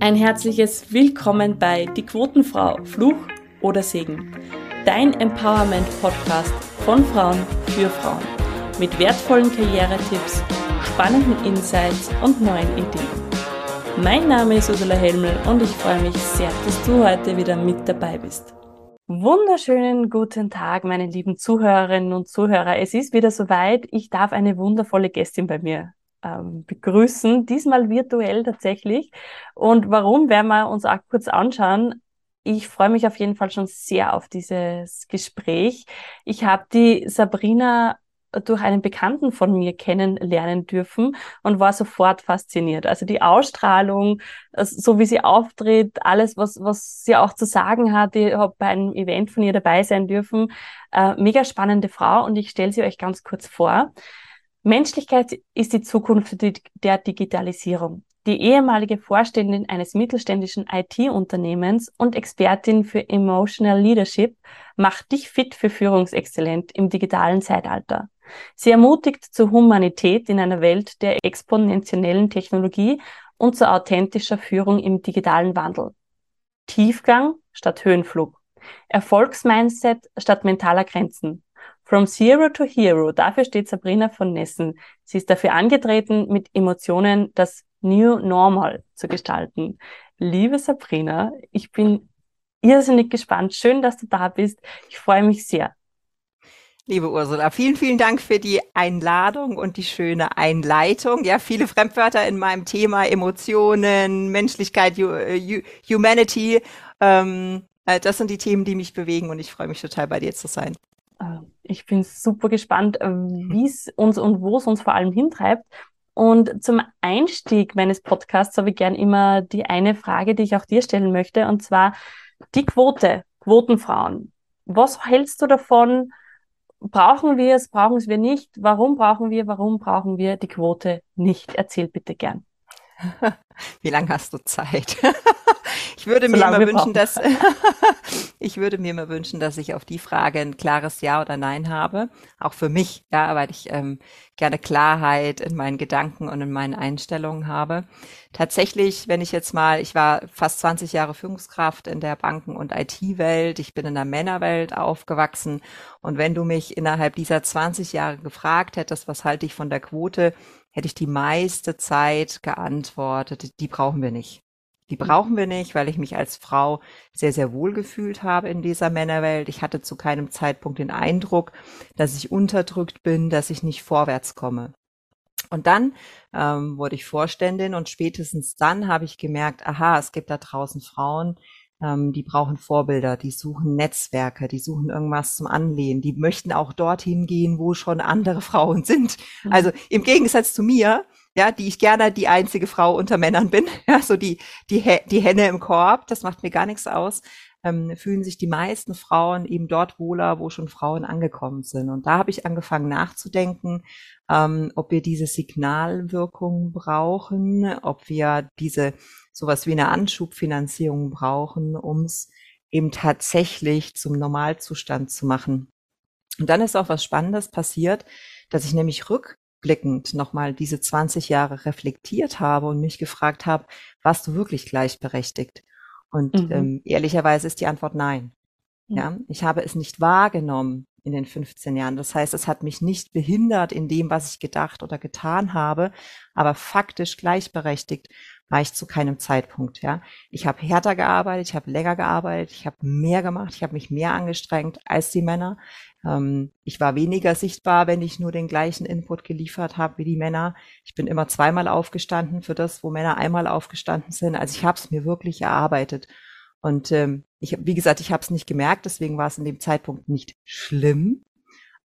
Ein herzliches Willkommen bei Die Quotenfrau, Fluch oder Segen. Dein Empowerment-Podcast von Frauen für Frauen. Mit wertvollen Karrieretipps, spannenden Insights und neuen Ideen. Mein Name ist Ursula Helmel und ich freue mich sehr, dass du heute wieder mit dabei bist. Wunderschönen guten Tag, meine lieben Zuhörerinnen und Zuhörer. Es ist wieder soweit. Ich darf eine wundervolle Gästin bei mir ähm, begrüßen, diesmal virtuell tatsächlich. Und warum, werden wir uns auch kurz anschauen. Ich freue mich auf jeden Fall schon sehr auf dieses Gespräch. Ich habe die Sabrina durch einen Bekannten von mir kennenlernen dürfen und war sofort fasziniert. Also die Ausstrahlung, so wie sie auftritt, alles, was, was sie auch zu sagen hat. Ich habe bei einem Event von ihr dabei sein dürfen. Äh, mega spannende Frau und ich stelle sie euch ganz kurz vor. Menschlichkeit ist die Zukunft der Digitalisierung. Die ehemalige Vorständin eines mittelständischen IT-Unternehmens und Expertin für Emotional Leadership macht dich fit für Führungsexzellent im digitalen Zeitalter. Sie ermutigt zur Humanität in einer Welt der exponentiellen Technologie und zur authentischer Führung im digitalen Wandel. Tiefgang statt Höhenflug. Erfolgsmindset statt mentaler Grenzen. From Zero to Hero, dafür steht Sabrina von Nessen. Sie ist dafür angetreten, mit Emotionen das New Normal zu gestalten. Liebe Sabrina, ich bin irrsinnig gespannt. Schön, dass du da bist. Ich freue mich sehr. Liebe Ursula, vielen, vielen Dank für die Einladung und die schöne Einleitung. Ja, viele Fremdwörter in meinem Thema, Emotionen, Menschlichkeit, äh, Humanity. Ähm, äh, das sind die Themen, die mich bewegen und ich freue mich total bei dir zu sein. Ich bin super gespannt, äh, wie es uns und wo es uns vor allem hintreibt. Und zum Einstieg meines Podcasts habe ich gern immer die eine Frage, die ich auch dir stellen möchte, und zwar die Quote, Quotenfrauen. Was hältst du davon? Brauchen wir es, brauchen es wir nicht? Warum brauchen wir, warum brauchen wir die Quote nicht? Erzähl bitte gern. Wie lange hast du Zeit? Ich würde mir immer wünschen, dass ich würde mir immer wünschen, dass ich auf die Frage ein klares Ja oder Nein habe, auch für mich, ja, weil ich ähm, gerne Klarheit in meinen Gedanken und in meinen Einstellungen habe. Tatsächlich, wenn ich jetzt mal, ich war fast 20 Jahre Führungskraft in der Banken- und IT-Welt, ich bin in der Männerwelt aufgewachsen und wenn du mich innerhalb dieser 20 Jahre gefragt hättest, was halte ich von der Quote, hätte ich die meiste Zeit geantwortet, die brauchen wir nicht. Die brauchen wir nicht, weil ich mich als Frau sehr, sehr wohl gefühlt habe in dieser Männerwelt. Ich hatte zu keinem Zeitpunkt den Eindruck, dass ich unterdrückt bin, dass ich nicht vorwärts komme. Und dann ähm, wurde ich Vorständin und spätestens dann habe ich gemerkt, aha, es gibt da draußen Frauen, ähm, die brauchen Vorbilder, die suchen Netzwerke, die suchen irgendwas zum Anlehnen, die möchten auch dorthin gehen, wo schon andere Frauen sind. Mhm. Also im Gegensatz zu mir, ja, die ich gerne die einzige Frau unter Männern bin, ja, so die, die, die Henne im Korb, das macht mir gar nichts aus, ähm, fühlen sich die meisten Frauen eben dort wohler, wo schon Frauen angekommen sind. Und da habe ich angefangen nachzudenken, ähm, ob wir diese Signalwirkung brauchen, ob wir diese sowas wie eine Anschubfinanzierung brauchen, um es eben tatsächlich zum Normalzustand zu machen. Und dann ist auch was Spannendes passiert, dass ich nämlich rück rückblickend nochmal diese 20 Jahre reflektiert habe und mich gefragt habe, warst du wirklich gleichberechtigt? Und mhm. ähm, ehrlicherweise ist die Antwort nein. Mhm. Ja, ich habe es nicht wahrgenommen in den 15 Jahren. Das heißt, es hat mich nicht behindert in dem, was ich gedacht oder getan habe, aber faktisch gleichberechtigt war ich zu keinem Zeitpunkt. Ja, ich habe härter gearbeitet, ich habe länger gearbeitet, ich habe mehr gemacht, ich habe mich mehr angestrengt als die Männer. Ähm, ich war weniger sichtbar, wenn ich nur den gleichen Input geliefert habe wie die Männer. Ich bin immer zweimal aufgestanden für das, wo Männer einmal aufgestanden sind. Also ich habe es mir wirklich erarbeitet. Und ähm, ich, wie gesagt, ich habe es nicht gemerkt, deswegen war es in dem Zeitpunkt nicht schlimm.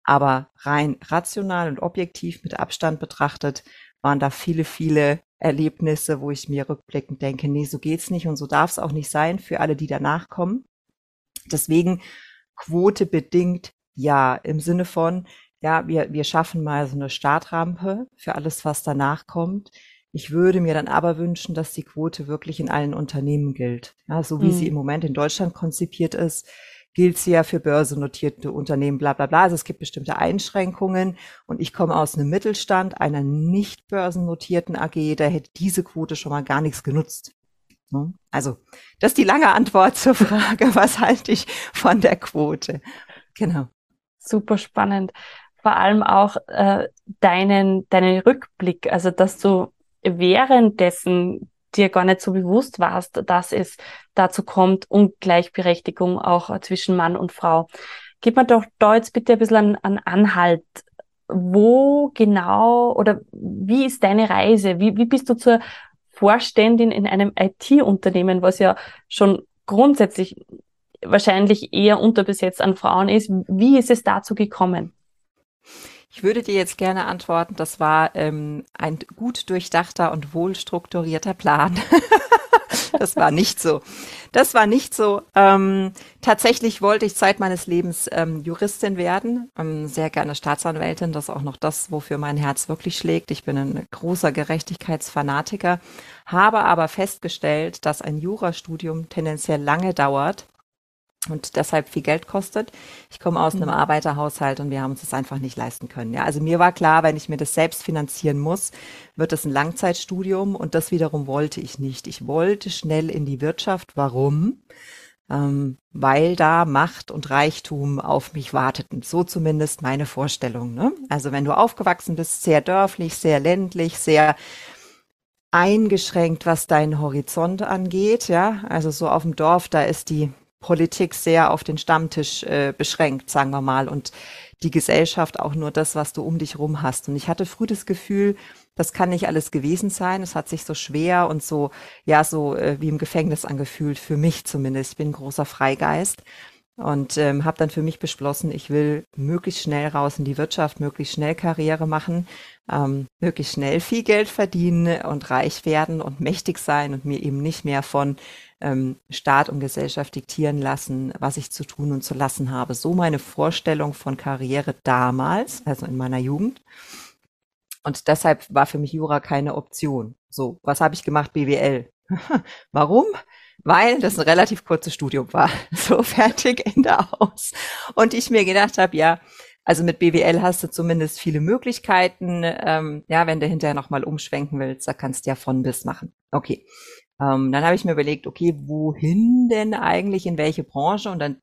Aber rein rational und objektiv mit Abstand betrachtet waren da viele, viele Erlebnisse, wo ich mir rückblickend denke, nee, so geht's nicht und so darf es auch nicht sein für alle, die danach kommen. Deswegen Quote bedingt ja, im Sinne von, ja, wir, wir schaffen mal so eine Startrampe für alles, was danach kommt. Ich würde mir dann aber wünschen, dass die Quote wirklich in allen Unternehmen gilt. Ja, so wie mhm. sie im Moment in Deutschland konzipiert ist, gilt sie ja für börsennotierte Unternehmen, bla bla bla. Also es gibt bestimmte Einschränkungen und ich komme aus einem Mittelstand, einer nicht börsennotierten AG, da hätte diese Quote schon mal gar nichts genutzt. Ne? Also, das ist die lange Antwort zur Frage, was halte ich von der Quote? Genau. Super spannend. Vor allem auch äh, deinen, deinen Rückblick, also dass du währenddessen dir gar nicht so bewusst warst, dass es dazu kommt, Ungleichberechtigung auch zwischen Mann und Frau. Gib mir doch da jetzt bitte ein bisschen an, an Anhalt. Wo genau oder wie ist deine Reise? Wie, wie bist du zur Vorständin in einem IT-Unternehmen, was ja schon grundsätzlich wahrscheinlich eher unterbesetzt an Frauen ist. Wie ist es dazu gekommen? Ich würde dir jetzt gerne antworten, das war ähm, ein gut durchdachter und wohl strukturierter Plan. das war nicht so. Das war nicht so. Ähm, tatsächlich wollte ich Zeit meines Lebens ähm, Juristin werden, ähm, sehr gerne Staatsanwältin. Das ist auch noch das, wofür mein Herz wirklich schlägt. Ich bin ein großer Gerechtigkeitsfanatiker, habe aber festgestellt, dass ein Jurastudium tendenziell lange dauert und deshalb viel Geld kostet. Ich komme aus mhm. einem Arbeiterhaushalt und wir haben uns das einfach nicht leisten können. Ja, also mir war klar, wenn ich mir das selbst finanzieren muss, wird es ein Langzeitstudium und das wiederum wollte ich nicht. Ich wollte schnell in die Wirtschaft. Warum? Ähm, weil da Macht und Reichtum auf mich warteten. So zumindest meine Vorstellung. Ne? Also wenn du aufgewachsen bist, sehr dörflich, sehr ländlich, sehr eingeschränkt, was deinen Horizont angeht, ja, also so auf dem Dorf, da ist die Politik sehr auf den Stammtisch äh, beschränkt, sagen wir mal, und die Gesellschaft auch nur das, was du um dich rum hast. Und ich hatte früh das Gefühl, das kann nicht alles gewesen sein. Es hat sich so schwer und so, ja, so äh, wie im Gefängnis angefühlt, für mich zumindest. Ich bin großer Freigeist und ähm, habe dann für mich beschlossen, ich will möglichst schnell raus in die Wirtschaft, möglichst schnell Karriere machen, ähm, möglichst schnell viel Geld verdienen und reich werden und mächtig sein und mir eben nicht mehr von ähm, Staat und Gesellschaft diktieren lassen, was ich zu tun und zu lassen habe. So meine Vorstellung von Karriere damals, also in meiner Jugend. Und deshalb war für mich Jura keine Option. So, was habe ich gemacht? BWL. Warum? Weil das ein relativ kurzes Studium war. So fertig, Ende aus. Und ich mir gedacht habe, ja, also mit BWL hast du zumindest viele Möglichkeiten. Ähm, ja, wenn du hinterher nochmal umschwenken willst, da kannst du ja von bis machen. Okay. Ähm, dann habe ich mir überlegt, okay, wohin denn eigentlich, in welche Branche? Und dann,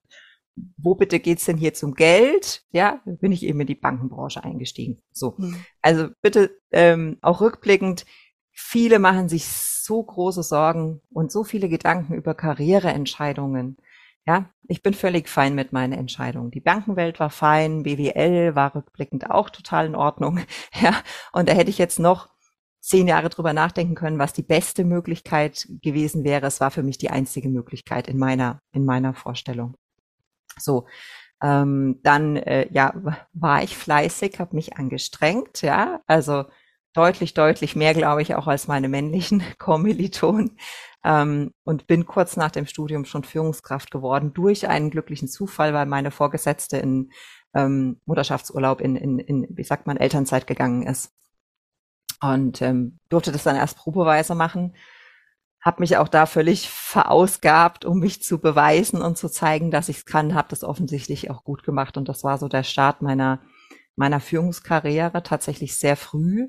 wo bitte geht's denn hier zum Geld? Ja, bin ich eben in die Bankenbranche eingestiegen. So, mhm. also bitte ähm, auch rückblickend, viele machen sich so große Sorgen und so viele Gedanken über Karriereentscheidungen. Ja, ich bin völlig fein mit meinen Entscheidungen. Die Bankenwelt war fein, BWL war rückblickend auch total in Ordnung. Ja, und da hätte ich jetzt noch zehn Jahre drüber nachdenken können, was die beste Möglichkeit gewesen wäre. Es war für mich die einzige Möglichkeit in meiner, in meiner Vorstellung. So, ähm, dann äh, ja, war ich fleißig, habe mich angestrengt, ja, also deutlich, deutlich mehr, glaube ich, auch als meine männlichen Kommilitonen. Ähm, und bin kurz nach dem Studium schon Führungskraft geworden durch einen glücklichen Zufall, weil meine Vorgesetzte in ähm, Mutterschaftsurlaub in, in, in, wie sagt man, Elternzeit gegangen ist und ähm, durfte das dann erst probeweise machen. Habe mich auch da völlig verausgabt, um mich zu beweisen und zu zeigen, dass ich es kann. Habe das offensichtlich auch gut gemacht und das war so der Start meiner meiner Führungskarriere tatsächlich sehr früh,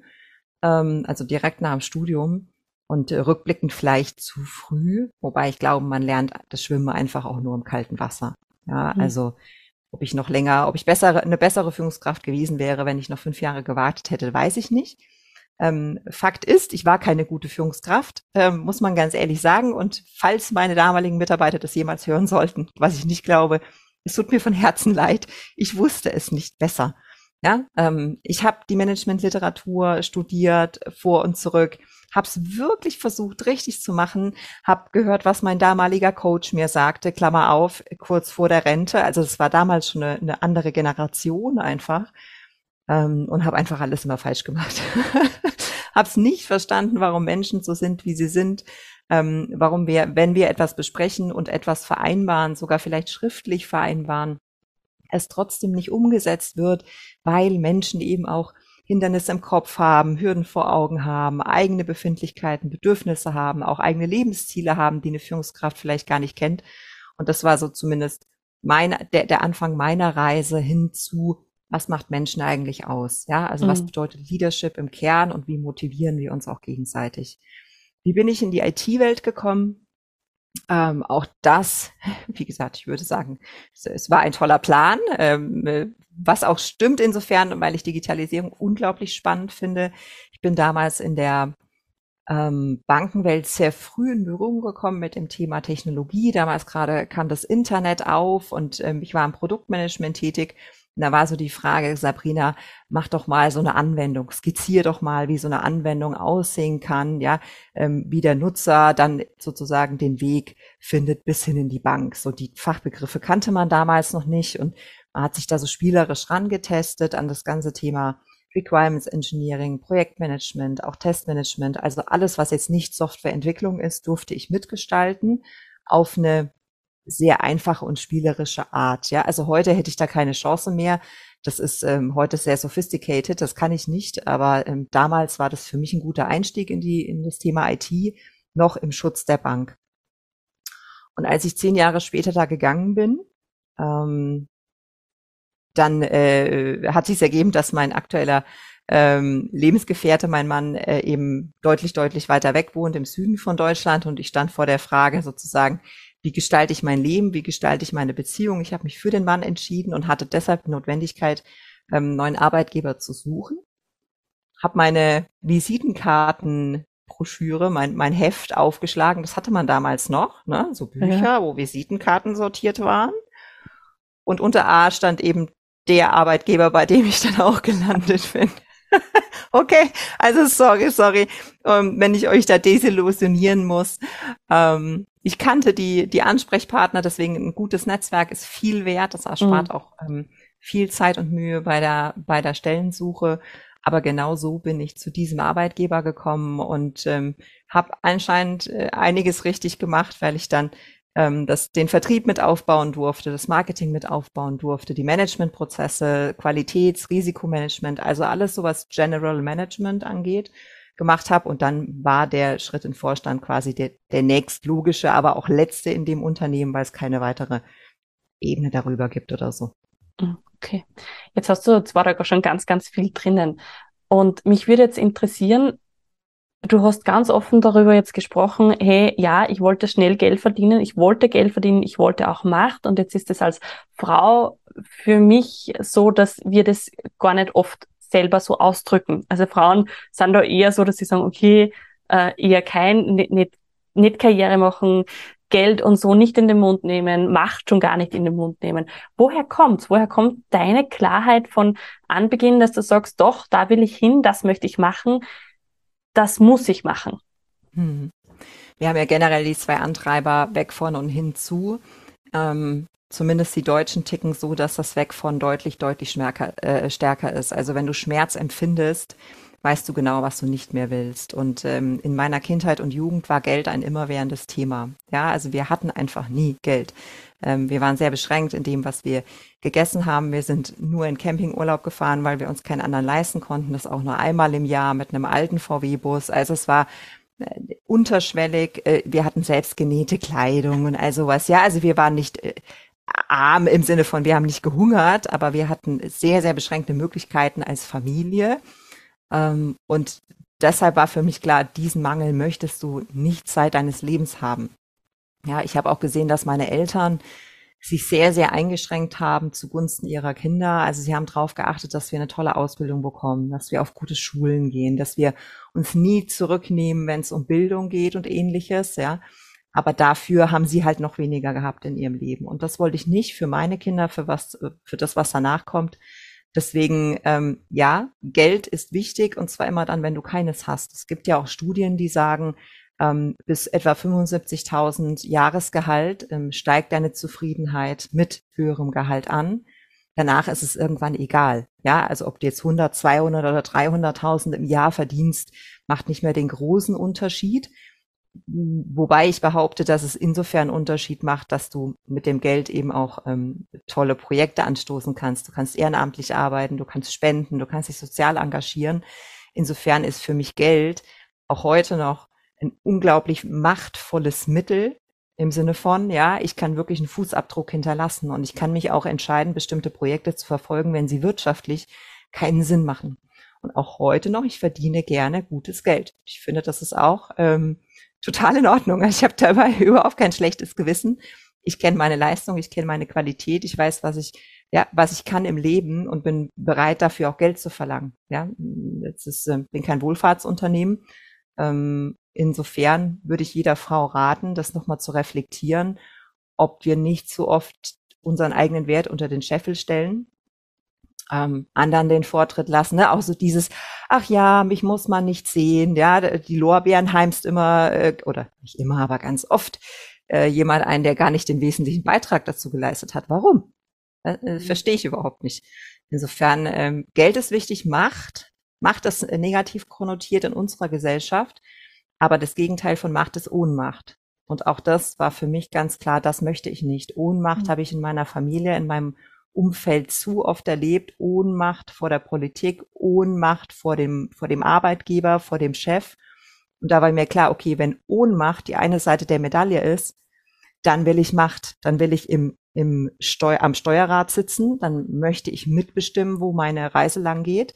ähm, also direkt nach dem Studium und äh, rückblickend vielleicht zu früh, wobei ich glaube, man lernt das Schwimmen einfach auch nur im kalten Wasser. Ja, mhm. also ob ich noch länger, ob ich bessere, eine bessere Führungskraft gewesen wäre, wenn ich noch fünf Jahre gewartet hätte, weiß ich nicht. Ähm, Fakt ist, ich war keine gute Führungskraft, ähm, muss man ganz ehrlich sagen. Und falls meine damaligen Mitarbeiter das jemals hören sollten, was ich nicht glaube, es tut mir von Herzen leid. Ich wusste es nicht besser. Ja, ähm, ich habe die Managementliteratur studiert vor und zurück, habe es wirklich versucht richtig zu machen, habe gehört, was mein damaliger Coach mir sagte, Klammer auf, kurz vor der Rente. Also es war damals schon eine, eine andere Generation einfach ähm, und habe einfach alles immer falsch gemacht. habe es nicht verstanden, warum Menschen so sind, wie sie sind, ähm, warum wir, wenn wir etwas besprechen und etwas vereinbaren, sogar vielleicht schriftlich vereinbaren, es trotzdem nicht umgesetzt wird, weil Menschen eben auch Hindernisse im Kopf haben, Hürden vor Augen haben, eigene Befindlichkeiten, Bedürfnisse haben, auch eigene Lebensziele haben, die eine Führungskraft vielleicht gar nicht kennt. Und das war so zumindest mein, der, der Anfang meiner Reise hin zu was macht Menschen eigentlich aus? Ja, also mhm. was bedeutet Leadership im Kern und wie motivieren wir uns auch gegenseitig? Wie bin ich in die IT-Welt gekommen? Ähm, auch das, wie gesagt, ich würde sagen, es, war ein toller Plan, ähm, was auch stimmt insofern, weil ich Digitalisierung unglaublich spannend finde. Ich bin damals in der ähm, Bankenwelt sehr früh in Berührung gekommen mit dem Thema Technologie. Damals gerade kam das Internet auf und ähm, ich war im Produktmanagement tätig. Und da war so die Frage, Sabrina, mach doch mal so eine Anwendung, skizzier doch mal, wie so eine Anwendung aussehen kann, ja, ähm, wie der Nutzer dann sozusagen den Weg findet bis hin in die Bank. So die Fachbegriffe kannte man damals noch nicht und man hat sich da so spielerisch rangetestet an das ganze Thema Requirements Engineering, Projektmanagement, auch Testmanagement, also alles, was jetzt nicht Softwareentwicklung ist, durfte ich mitgestalten auf eine sehr einfache und spielerische Art. Ja, also heute hätte ich da keine Chance mehr. Das ist ähm, heute sehr sophisticated, das kann ich nicht, aber ähm, damals war das für mich ein guter Einstieg in die in das Thema IT, noch im Schutz der Bank. Und als ich zehn Jahre später da gegangen bin, ähm, dann äh, hat sich ergeben, dass mein aktueller ähm, Lebensgefährte, mein Mann, äh, eben deutlich, deutlich weiter weg wohnt im Süden von Deutschland und ich stand vor der Frage sozusagen, wie gestalte ich mein Leben, wie gestalte ich meine Beziehung. Ich habe mich für den Mann entschieden und hatte deshalb die Notwendigkeit, ähm, neuen Arbeitgeber zu suchen. Habe meine Visitenkartenbroschüre, mein, mein Heft aufgeschlagen. Das hatte man damals noch, ne? so Bücher, ja. wo Visitenkarten sortiert waren. Und unter A stand eben der Arbeitgeber, bei dem ich dann auch gelandet bin. okay, also sorry, sorry, ähm, wenn ich euch da desillusionieren muss. Ähm, ich kannte die, die Ansprechpartner, deswegen ein gutes Netzwerk ist viel wert. Das erspart mhm. auch ähm, viel Zeit und Mühe bei der, bei der Stellensuche. Aber genau so bin ich zu diesem Arbeitgeber gekommen und ähm, habe anscheinend äh, einiges richtig gemacht, weil ich dann ähm, das, den Vertrieb mit aufbauen durfte, das Marketing mit aufbauen durfte, die Managementprozesse, Qualitäts-, Risikomanagement, also alles so, was General Management angeht, gemacht habe. Und dann war der Schritt in Vorstand quasi der, der nächstlogische, aber auch letzte in dem Unternehmen, weil es keine weitere Ebene darüber gibt oder so. Okay. Jetzt hast du zwar da schon ganz, ganz viel drinnen. Und mich würde jetzt interessieren, Du hast ganz offen darüber jetzt gesprochen, hey, ja, ich wollte schnell Geld verdienen, ich wollte Geld verdienen, ich wollte auch Macht und jetzt ist es als Frau für mich so, dass wir das gar nicht oft selber so ausdrücken. Also Frauen sind da eher so, dass sie sagen, okay, äh, eher kein, nicht, nicht, nicht Karriere machen, Geld und so nicht in den Mund nehmen, Macht schon gar nicht in den Mund nehmen. Woher kommt's? Woher kommt deine Klarheit von Anbeginn, dass du sagst, doch, da will ich hin, das möchte ich machen? das muss ich machen. Hm. Wir haben ja generell die zwei Antreiber weg von und hinzu. Ähm, zumindest die Deutschen ticken so, dass das weg von deutlich, deutlich stärker, äh, stärker ist. Also wenn du Schmerz empfindest, weißt du genau, was du nicht mehr willst. Und ähm, in meiner Kindheit und Jugend war Geld ein immerwährendes Thema. Ja, also wir hatten einfach nie Geld. Ähm, wir waren sehr beschränkt in dem, was wir gegessen haben. Wir sind nur in Campingurlaub gefahren, weil wir uns keinen anderen leisten konnten. Das auch nur einmal im Jahr mit einem alten VW-Bus. Also es war äh, unterschwellig. Äh, wir hatten selbst genähte Kleidung und all sowas. Ja, also wir waren nicht äh, arm im Sinne von, wir haben nicht gehungert, aber wir hatten sehr, sehr beschränkte Möglichkeiten als Familie. Ähm, und deshalb war für mich klar, diesen Mangel möchtest du nicht Zeit deines Lebens haben. Ja, ich habe auch gesehen, dass meine Eltern sich sehr, sehr eingeschränkt haben zugunsten ihrer Kinder. Also sie haben darauf geachtet, dass wir eine tolle Ausbildung bekommen, dass wir auf gute Schulen gehen, dass wir uns nie zurücknehmen, wenn es um Bildung geht und ähnliches, ja. Aber dafür haben sie halt noch weniger gehabt in ihrem Leben. Und das wollte ich nicht für meine Kinder, für was, für das, was danach kommt. Deswegen, ähm, ja, Geld ist wichtig und zwar immer dann, wenn du keines hast. Es gibt ja auch Studien, die sagen, ähm, bis etwa 75.000 Jahresgehalt ähm, steigt deine Zufriedenheit mit höherem Gehalt an. Danach ist es irgendwann egal. Ja, also ob du jetzt 100, 200 oder 300.000 im Jahr verdienst, macht nicht mehr den großen Unterschied. Wobei ich behaupte, dass es insofern einen Unterschied macht, dass du mit dem Geld eben auch ähm, tolle Projekte anstoßen kannst. Du kannst ehrenamtlich arbeiten, du kannst spenden, du kannst dich sozial engagieren. Insofern ist für mich Geld auch heute noch ein unglaublich machtvolles Mittel im Sinne von, ja, ich kann wirklich einen Fußabdruck hinterlassen und ich kann mich auch entscheiden, bestimmte Projekte zu verfolgen, wenn sie wirtschaftlich keinen Sinn machen. Und auch heute noch, ich verdiene gerne gutes Geld. Ich finde, das ist auch ähm, total in Ordnung. Ich habe dabei überhaupt kein schlechtes Gewissen. Ich kenne meine Leistung, ich kenne meine Qualität, ich weiß, was ich ja, was ich kann im Leben und bin bereit dafür auch Geld zu verlangen. Ja, jetzt ist, äh, bin kein Wohlfahrtsunternehmen. Ähm, insofern würde ich jeder Frau raten, das nochmal zu reflektieren, ob wir nicht so oft unseren eigenen Wert unter den Scheffel stellen, ähm, anderen den Vortritt lassen, ne? auch so dieses, ach ja, mich muss man nicht sehen, ja, die Lorbeeren heimst immer, äh, oder nicht immer, aber ganz oft äh, jemand ein, der gar nicht den wesentlichen Beitrag dazu geleistet hat. Warum? Äh, äh, verstehe ich überhaupt nicht. Insofern, ähm, Geld ist wichtig, Macht. Macht ist äh, negativ konnotiert in unserer Gesellschaft, aber das Gegenteil von Macht ist Ohnmacht. Und auch das war für mich ganz klar, das möchte ich nicht. Ohnmacht mhm. habe ich in meiner Familie, in meinem Umfeld zu oft erlebt. Ohnmacht vor der Politik, Ohnmacht vor dem, vor dem Arbeitgeber, vor dem Chef. Und da war mir klar, okay, wenn Ohnmacht die eine Seite der Medaille ist, dann will ich Macht, dann will ich im, im Steu am Steuerrad sitzen, dann möchte ich mitbestimmen, wo meine Reise lang geht,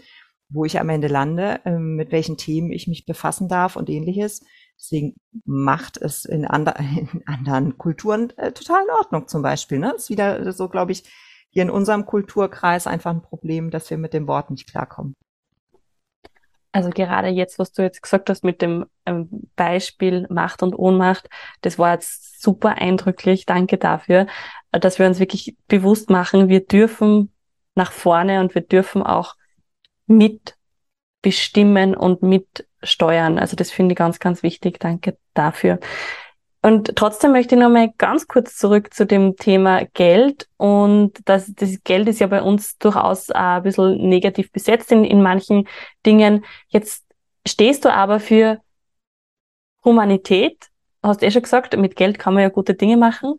wo ich am Ende lande, äh, mit welchen Themen ich mich befassen darf und ähnliches. Deswegen macht es in, andre, in anderen Kulturen äh, total in Ordnung zum Beispiel. Ne? Das ist wieder so, glaube ich, hier in unserem Kulturkreis einfach ein Problem, dass wir mit dem Wort nicht klarkommen. Also gerade jetzt, was du jetzt gesagt hast mit dem ähm, Beispiel Macht und Ohnmacht, das war jetzt super eindrücklich. Danke dafür, dass wir uns wirklich bewusst machen, wir dürfen nach vorne und wir dürfen auch mitbestimmen und mitsteuern. Also das finde ich ganz, ganz wichtig. Danke dafür. Und trotzdem möchte ich noch mal ganz kurz zurück zu dem Thema Geld. Und das, das Geld ist ja bei uns durchaus ein bisschen negativ besetzt in, in manchen Dingen. Jetzt stehst du aber für Humanität, hast du eh schon gesagt, mit Geld kann man ja gute Dinge machen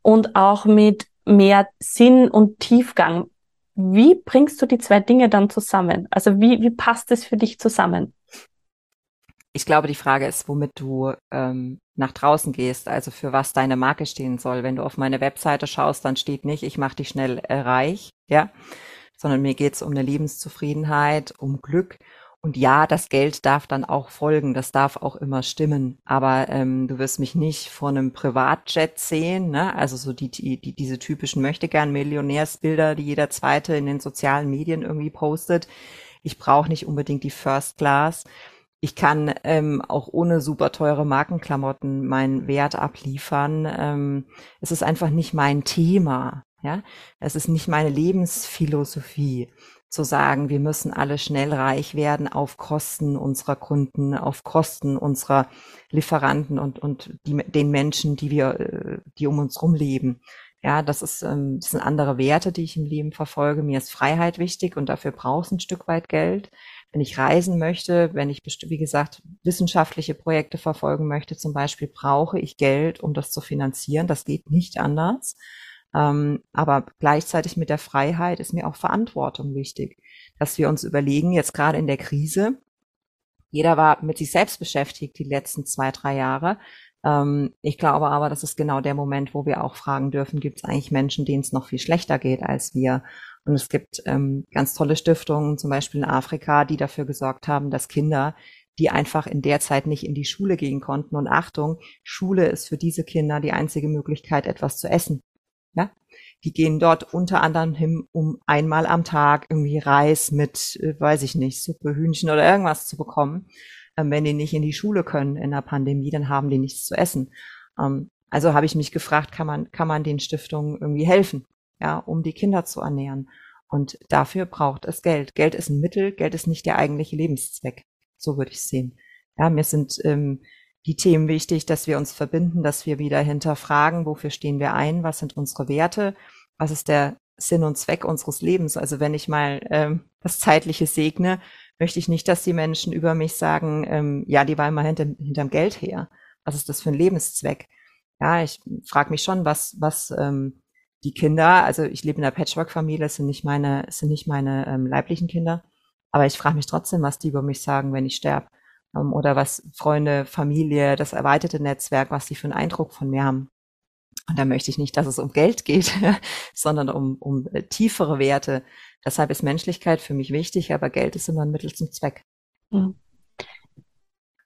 und auch mit mehr Sinn und Tiefgang. Wie bringst du die zwei Dinge dann zusammen? Also wie, wie passt es für dich zusammen? Ich glaube, die Frage ist, womit du ähm, nach draußen gehst, also für was deine Marke stehen soll. Wenn du auf meine Webseite schaust, dann steht nicht, ich mache dich schnell äh, reich, ja, sondern mir geht's um eine Lebenszufriedenheit, um Glück. Und ja, das Geld darf dann auch folgen, das darf auch immer stimmen. Aber ähm, du wirst mich nicht vor einem Privatjet sehen, ne? Also so die, die, die diese typischen möchte gern Millionärsbilder, die jeder zweite in den sozialen Medien irgendwie postet. Ich brauche nicht unbedingt die First Class ich kann ähm, auch ohne super teure Markenklamotten meinen Wert abliefern. Ähm, es ist einfach nicht mein Thema. Ja, es ist nicht meine Lebensphilosophie zu sagen, wir müssen alle schnell reich werden auf Kosten unserer Kunden, auf Kosten unserer Lieferanten und, und die, den Menschen, die wir, äh, die um uns rum leben. Ja, das ist, ähm, das sind andere Werte, die ich im Leben verfolge. Mir ist Freiheit wichtig und dafür brauchst ein Stück weit Geld wenn ich reisen möchte, wenn ich, wie gesagt, wissenschaftliche Projekte verfolgen möchte, zum Beispiel, brauche ich Geld, um das zu finanzieren. Das geht nicht anders. Ähm, aber gleichzeitig mit der Freiheit ist mir auch Verantwortung wichtig, dass wir uns überlegen, jetzt gerade in der Krise, jeder war mit sich selbst beschäftigt die letzten zwei, drei Jahre. Ähm, ich glaube aber, das ist genau der Moment, wo wir auch fragen dürfen, gibt es eigentlich Menschen, denen es noch viel schlechter geht als wir? Und es gibt ähm, ganz tolle Stiftungen, zum Beispiel in Afrika, die dafür gesorgt haben, dass Kinder, die einfach in der Zeit nicht in die Schule gehen konnten, und Achtung, Schule ist für diese Kinder die einzige Möglichkeit, etwas zu essen. Ja? Die gehen dort unter anderem hin, um einmal am Tag irgendwie Reis mit, äh, weiß ich nicht, Suppe, Hühnchen oder irgendwas zu bekommen. Ähm, wenn die nicht in die Schule können in der Pandemie, dann haben die nichts zu essen. Ähm, also habe ich mich gefragt, kann man, kann man den Stiftungen irgendwie helfen? Ja, um die Kinder zu ernähren. Und dafür braucht es Geld. Geld ist ein Mittel, Geld ist nicht der eigentliche Lebenszweck. So würde ich sehen. Ja, mir sind ähm, die Themen wichtig, dass wir uns verbinden, dass wir wieder hinterfragen, wofür stehen wir ein, was sind unsere Werte, was ist der Sinn und Zweck unseres Lebens. Also wenn ich mal ähm, das Zeitliche segne, möchte ich nicht, dass die Menschen über mich sagen, ähm, ja, die war immer hinter, hinterm Geld her. Was ist das für ein Lebenszweck? Ja, ich frage mich schon, was, was ähm, die Kinder, also ich lebe in einer Patchwork-Familie, sind nicht meine, sind nicht meine ähm, leiblichen Kinder, aber ich frage mich trotzdem, was die über mich sagen, wenn ich sterbe. Ähm, oder was Freunde, Familie, das erweiterte Netzwerk, was die für einen Eindruck von mir haben. Und da möchte ich nicht, dass es um Geld geht, sondern um, um äh, tiefere Werte. Deshalb ist Menschlichkeit für mich wichtig, aber Geld ist immer ein Mittel zum Zweck. Hm.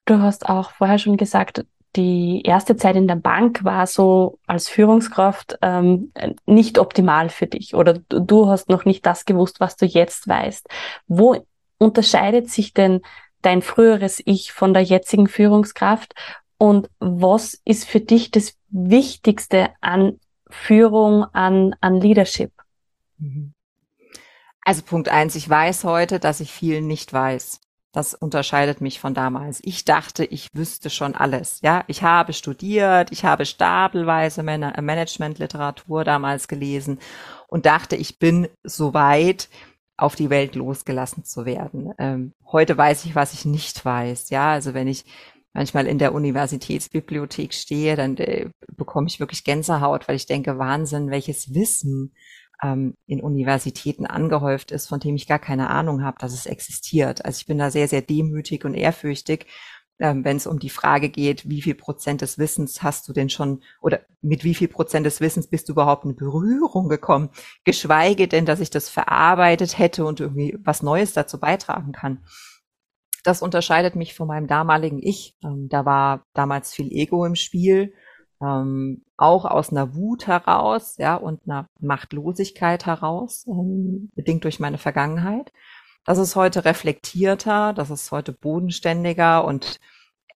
Du hast auch vorher schon gesagt, die erste Zeit in der Bank war so als Führungskraft ähm, nicht optimal für dich oder du hast noch nicht das gewusst, was du jetzt weißt. Wo unterscheidet sich denn dein früheres Ich von der jetzigen Führungskraft und was ist für dich das Wichtigste an Führung, an, an Leadership? Mhm. Also Punkt eins, ich weiß heute, dass ich viel nicht weiß. Das unterscheidet mich von damals. Ich dachte, ich wüsste schon alles. Ja, ich habe studiert, ich habe stapelweise Man Managementliteratur damals gelesen und dachte, ich bin so weit, auf die Welt losgelassen zu werden. Ähm, heute weiß ich, was ich nicht weiß. Ja, also wenn ich manchmal in der Universitätsbibliothek stehe, dann äh, bekomme ich wirklich Gänsehaut, weil ich denke, Wahnsinn, welches Wissen ähm, in Universitäten angehäuft ist, von dem ich gar keine Ahnung habe, dass es existiert. Also ich bin da sehr, sehr demütig und ehrfürchtig, ähm, wenn es um die Frage geht, wie viel Prozent des Wissens hast du denn schon oder mit wie viel Prozent des Wissens bist du überhaupt in Berührung gekommen, geschweige denn, dass ich das verarbeitet hätte und irgendwie was Neues dazu beitragen kann. Das unterscheidet mich von meinem damaligen Ich. Ähm, da war damals viel Ego im Spiel ähm, auch aus einer Wut heraus, ja, und einer Machtlosigkeit heraus, ähm, bedingt durch meine Vergangenheit. Das ist heute reflektierter, das ist heute bodenständiger und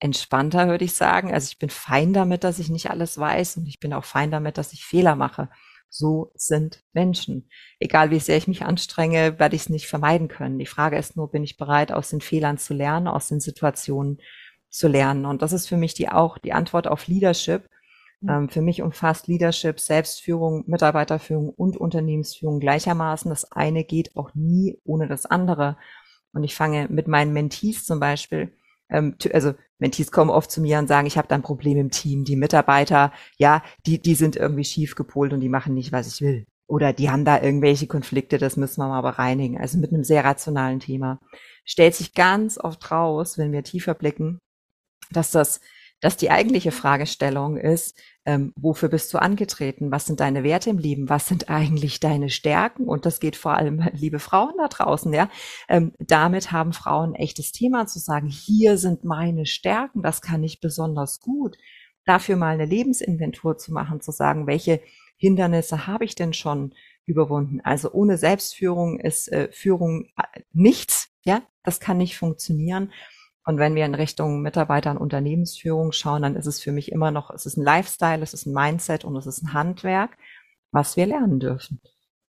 entspannter, würde ich sagen. Also ich bin fein damit, dass ich nicht alles weiß und ich bin auch fein damit, dass ich Fehler mache. So sind Menschen. Egal wie sehr ich mich anstrenge, werde ich es nicht vermeiden können. Die Frage ist nur, bin ich bereit, aus den Fehlern zu lernen, aus den Situationen zu lernen? Und das ist für mich die auch die Antwort auf Leadership. Mhm. Ähm, für mich umfasst Leadership, Selbstführung, Mitarbeiterführung und Unternehmensführung gleichermaßen. Das eine geht auch nie ohne das andere. Und ich fange mit meinen Mentees zum Beispiel, ähm, also Mentees kommen oft zu mir und sagen, ich habe da ein Problem im Team. Die Mitarbeiter, ja, die, die sind irgendwie schief gepolt und die machen nicht, was ich will. Oder die haben da irgendwelche Konflikte, das müssen wir mal bereinigen. Also mit einem sehr rationalen Thema. Stellt sich ganz oft raus, wenn wir tiefer blicken, dass das dass die eigentliche Fragestellung ist, ähm, wofür bist du angetreten? Was sind deine Werte im Leben? Was sind eigentlich deine Stärken? Und das geht vor allem, liebe Frauen da draußen, ja. Ähm, damit haben Frauen echtes Thema zu sagen, hier sind meine Stärken, das kann ich besonders gut. Dafür mal eine Lebensinventur zu machen, zu sagen, welche Hindernisse habe ich denn schon überwunden? Also ohne Selbstführung ist äh, Führung äh, nichts, ja. Das kann nicht funktionieren. Und wenn wir in Richtung Mitarbeiter und Unternehmensführung schauen, dann ist es für mich immer noch, es ist ein Lifestyle, es ist ein Mindset und es ist ein Handwerk, was wir lernen dürfen.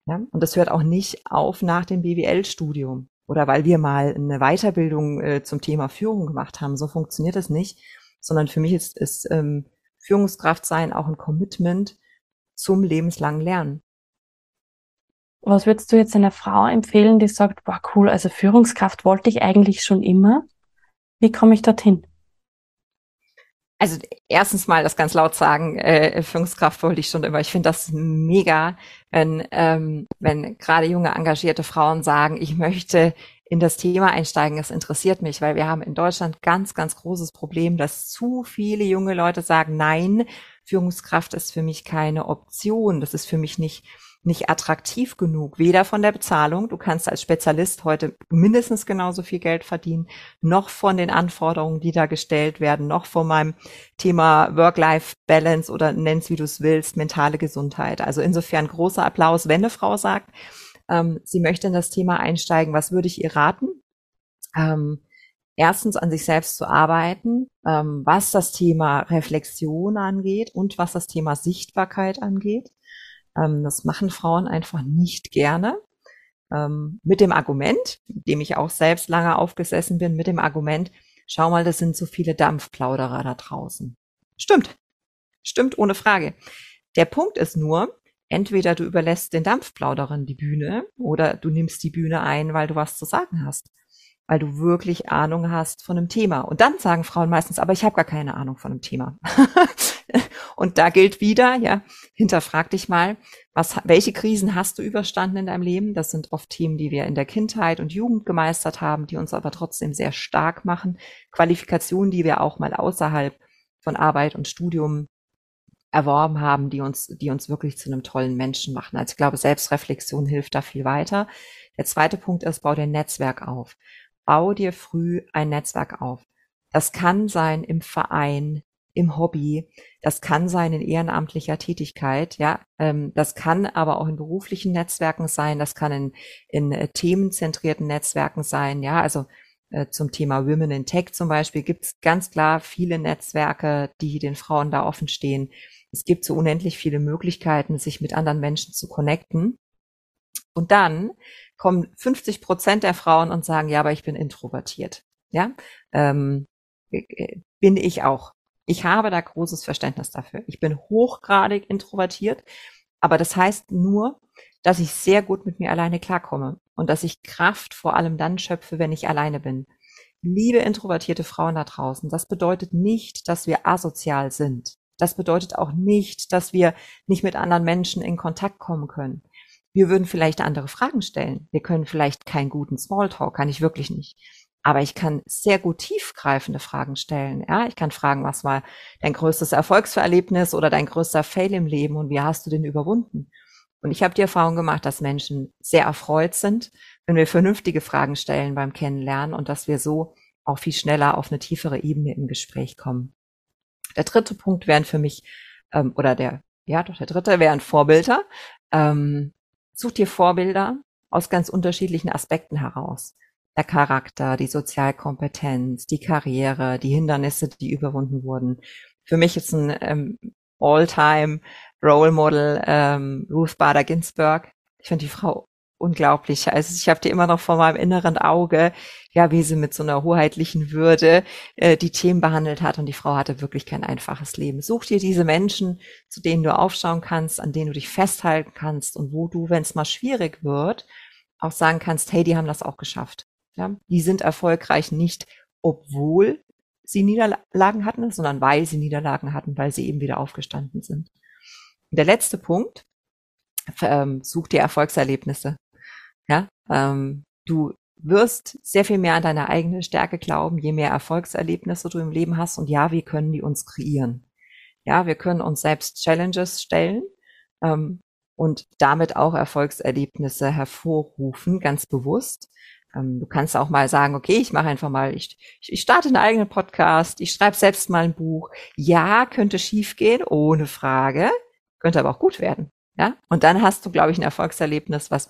Ja? Und das hört auch nicht auf nach dem BWL-Studium oder weil wir mal eine Weiterbildung äh, zum Thema Führung gemacht haben. So funktioniert es nicht, sondern für mich ist, ist ähm, Führungskraft sein auch ein Commitment zum lebenslangen Lernen. Was würdest du jetzt einer Frau empfehlen, die sagt, boah, cool, also Führungskraft wollte ich eigentlich schon immer, wie komme ich dorthin? Also erstens mal das ganz laut sagen, äh, Führungskraft wollte ich schon immer. Ich finde das mega, wenn, ähm, wenn gerade junge, engagierte Frauen sagen, ich möchte in das Thema einsteigen. Es interessiert mich, weil wir haben in Deutschland ganz, ganz großes Problem, dass zu viele junge Leute sagen, nein, Führungskraft ist für mich keine Option. Das ist für mich nicht nicht attraktiv genug, weder von der Bezahlung, du kannst als Spezialist heute mindestens genauso viel Geld verdienen, noch von den Anforderungen, die da gestellt werden, noch von meinem Thema Work-Life-Balance oder nenn's wie du es willst, mentale Gesundheit. Also insofern großer Applaus, wenn eine Frau sagt, ähm, sie möchte in das Thema einsteigen, was würde ich ihr raten? Ähm, erstens an sich selbst zu arbeiten, ähm, was das Thema Reflexion angeht und was das Thema Sichtbarkeit angeht. Ähm, das machen Frauen einfach nicht gerne. Ähm, mit dem Argument, dem ich auch selbst lange aufgesessen bin, mit dem Argument, schau mal, das sind so viele Dampfplauderer da draußen. Stimmt. Stimmt, ohne Frage. Der Punkt ist nur, entweder du überlässt den Dampfplauderern die Bühne oder du nimmst die Bühne ein, weil du was zu sagen hast weil du wirklich Ahnung hast von einem Thema. Und dann sagen Frauen meistens, aber ich habe gar keine Ahnung von einem Thema. und da gilt wieder, ja, hinterfrag dich mal, was, welche Krisen hast du überstanden in deinem Leben? Das sind oft Themen, die wir in der Kindheit und Jugend gemeistert haben, die uns aber trotzdem sehr stark machen. Qualifikationen, die wir auch mal außerhalb von Arbeit und Studium erworben haben, die uns, die uns wirklich zu einem tollen Menschen machen. Also ich glaube, Selbstreflexion hilft da viel weiter. Der zweite Punkt ist, bau dein Netzwerk auf bau dir früh ein Netzwerk auf. Das kann sein im Verein, im Hobby, das kann sein in ehrenamtlicher Tätigkeit, ja, ähm, das kann aber auch in beruflichen Netzwerken sein, das kann in, in äh, themenzentrierten Netzwerken sein, ja, also äh, zum Thema Women in Tech zum Beispiel gibt es ganz klar viele Netzwerke, die den Frauen da offen stehen. Es gibt so unendlich viele Möglichkeiten, sich mit anderen Menschen zu connecten. Und dann kommen 50 Prozent der Frauen und sagen, ja, aber ich bin introvertiert. Ja, ähm, äh, bin ich auch. Ich habe da großes Verständnis dafür. Ich bin hochgradig introvertiert, aber das heißt nur, dass ich sehr gut mit mir alleine klarkomme und dass ich Kraft vor allem dann schöpfe, wenn ich alleine bin. Liebe introvertierte Frauen da draußen, das bedeutet nicht, dass wir asozial sind. Das bedeutet auch nicht, dass wir nicht mit anderen Menschen in Kontakt kommen können. Wir würden vielleicht andere Fragen stellen. Wir können vielleicht keinen guten Smalltalk, kann ich wirklich nicht. Aber ich kann sehr gut tiefgreifende Fragen stellen. Ja, ich kann fragen, was war dein größtes Erfolgsverlebnis oder dein größter Fail im Leben und wie hast du den überwunden? Und ich habe die Erfahrung gemacht, dass Menschen sehr erfreut sind, wenn wir vernünftige Fragen stellen beim Kennenlernen und dass wir so auch viel schneller auf eine tiefere Ebene im Gespräch kommen. Der dritte Punkt wären für mich, ähm, oder der, ja doch, der dritte wären Vorbilder. Ähm, such dir Vorbilder aus ganz unterschiedlichen Aspekten heraus der Charakter, die Sozialkompetenz, die Karriere, die Hindernisse, die überwunden wurden. Für mich ist ein ähm, All-Time Role Model ähm, Ruth Bader Ginsburg. Ich finde die Frau unglaublich. Also ich habe die immer noch vor meinem inneren Auge, ja, wie sie mit so einer hoheitlichen Würde äh, die Themen behandelt hat. Und die Frau hatte wirklich kein einfaches Leben. Such dir diese Menschen, zu denen du aufschauen kannst, an denen du dich festhalten kannst und wo du, wenn es mal schwierig wird, auch sagen kannst, hey, die haben das auch geschafft. Ja, die sind erfolgreich nicht, obwohl sie Niederlagen hatten, sondern weil sie Niederlagen hatten, weil sie eben wieder aufgestanden sind. Der letzte Punkt, ähm, such dir Erfolgserlebnisse. Ja, ähm, du wirst sehr viel mehr an deine eigene Stärke glauben, je mehr Erfolgserlebnisse du im Leben hast. Und ja, wir können die uns kreieren. Ja, wir können uns selbst Challenges stellen ähm, und damit auch Erfolgserlebnisse hervorrufen, ganz bewusst. Ähm, du kannst auch mal sagen, okay, ich mache einfach mal, ich, ich starte einen eigenen Podcast, ich schreibe selbst mal ein Buch. Ja, könnte schief gehen, ohne Frage, könnte aber auch gut werden. Ja, und dann hast du, glaube ich, ein Erfolgserlebnis, was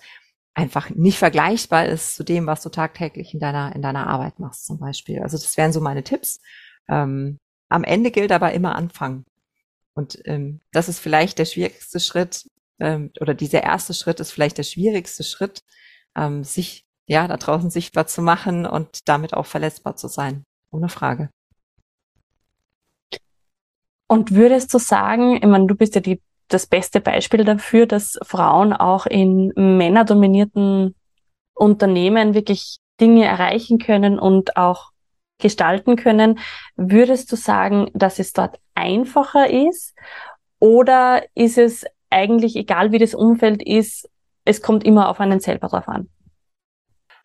einfach nicht vergleichbar ist zu dem, was du tagtäglich in deiner in deiner Arbeit machst, zum Beispiel. Also das wären so meine Tipps. Ähm, am Ende gilt aber immer anfangen. Und ähm, das ist vielleicht der schwierigste Schritt, ähm, oder dieser erste Schritt ist vielleicht der schwierigste Schritt, ähm, sich ja, da draußen sichtbar zu machen und damit auch verletzbar zu sein. Ohne Frage. Und würdest du sagen, ich meine, du bist ja die, das beste Beispiel dafür, dass Frauen auch in männerdominierten Unternehmen wirklich Dinge erreichen können und auch gestalten können. Würdest du sagen, dass es dort einfacher ist? Oder ist es eigentlich egal, wie das Umfeld ist, es kommt immer auf einen selber drauf an?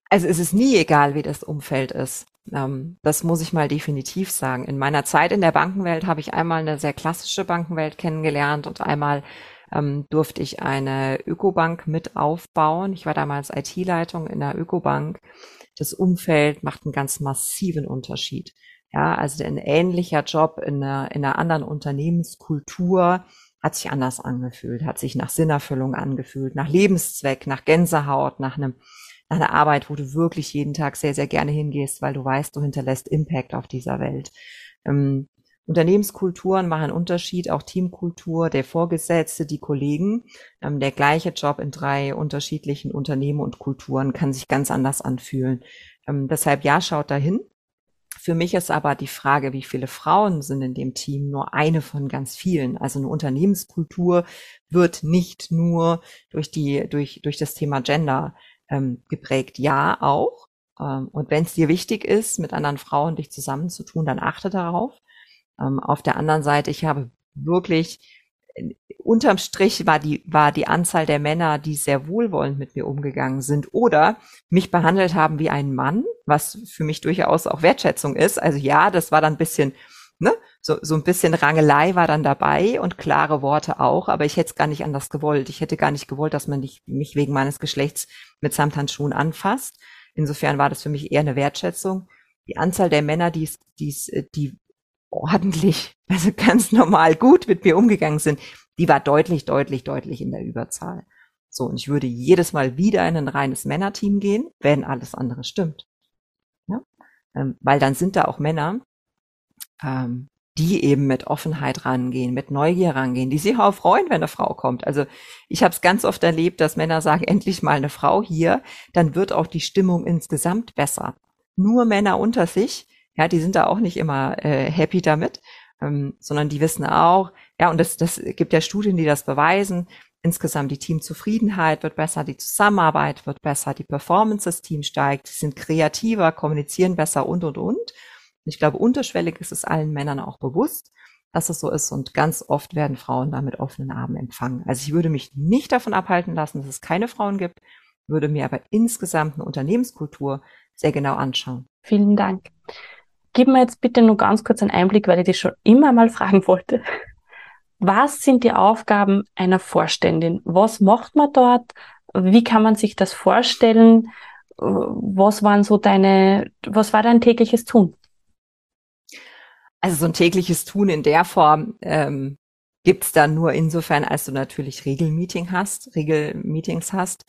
Also es ist nie egal, wie das Umfeld ist. Ähm, das muss ich mal definitiv sagen. In meiner Zeit in der Bankenwelt habe ich einmal eine sehr klassische Bankenwelt kennengelernt und einmal ähm, durfte ich eine Ökobank mit aufbauen. Ich war damals IT-Leitung in der Ökobank. Das Umfeld macht einen ganz massiven Unterschied. Ja, also ein ähnlicher Job in einer, in einer anderen Unternehmenskultur hat sich anders angefühlt, hat sich nach Sinnerfüllung angefühlt, nach Lebenszweck, nach Gänsehaut, nach einem eine Arbeit, wo du wirklich jeden Tag sehr, sehr gerne hingehst, weil du weißt, du hinterlässt Impact auf dieser Welt. Ähm, Unternehmenskulturen machen einen Unterschied, auch Teamkultur, der Vorgesetzte, die Kollegen. Ähm, der gleiche Job in drei unterschiedlichen Unternehmen und Kulturen kann sich ganz anders anfühlen. Ähm, deshalb ja, schaut dahin. Für mich ist aber die Frage, wie viele Frauen sind in dem Team, nur eine von ganz vielen. Also eine Unternehmenskultur wird nicht nur durch die, durch, durch das Thema Gender ähm, geprägt. Ja, auch. Ähm, und wenn es dir wichtig ist, mit anderen Frauen dich zusammenzutun, dann achte darauf. Ähm, auf der anderen Seite, ich habe wirklich äh, unterm Strich war die, war die Anzahl der Männer, die sehr wohlwollend mit mir umgegangen sind oder mich behandelt haben wie ein Mann, was für mich durchaus auch Wertschätzung ist. Also ja, das war dann ein bisschen, ne, so, so ein bisschen Rangelei war dann dabei und klare Worte auch, aber ich hätte es gar nicht anders gewollt. Ich hätte gar nicht gewollt, dass man nicht, mich wegen meines Geschlechts mit Samthandschuhen anfasst. Insofern war das für mich eher eine Wertschätzung. Die Anzahl der Männer, die, die, die ordentlich, also ganz normal gut mit mir umgegangen sind, die war deutlich, deutlich, deutlich in der Überzahl. So, und ich würde jedes Mal wieder in ein reines Männerteam gehen, wenn alles andere stimmt. Ja? Ähm, weil dann sind da auch Männer, ähm, die eben mit Offenheit rangehen, mit Neugier rangehen, die sich auch freuen, wenn eine Frau kommt. Also ich habe es ganz oft erlebt, dass Männer sagen, endlich mal eine Frau hier, dann wird auch die Stimmung insgesamt besser. Nur Männer unter sich, ja, die sind da auch nicht immer äh, happy damit, ähm, sondern die wissen auch, ja, und das, das gibt ja Studien, die das beweisen, insgesamt die Teamzufriedenheit wird besser, die Zusammenarbeit wird besser, die Performance des Teams steigt, sie sind kreativer, kommunizieren besser und, und, und. Ich glaube, unterschwellig ist es allen Männern auch bewusst, dass es so ist und ganz oft werden Frauen da mit offenen Armen empfangen. Also ich würde mich nicht davon abhalten lassen, dass es keine Frauen gibt, würde mir aber insgesamt eine Unternehmenskultur sehr genau anschauen. Vielen Dank. Gib mir jetzt bitte nur ganz kurz einen Einblick, weil ich dich schon immer mal fragen wollte. Was sind die Aufgaben einer Vorständin? Was macht man dort? Wie kann man sich das vorstellen? Was waren so deine, was war dein tägliches Tun? Also so ein tägliches Tun in der Form ähm, gibt dann nur insofern, als du natürlich Regelmeeting hast, Regelmeetings hast.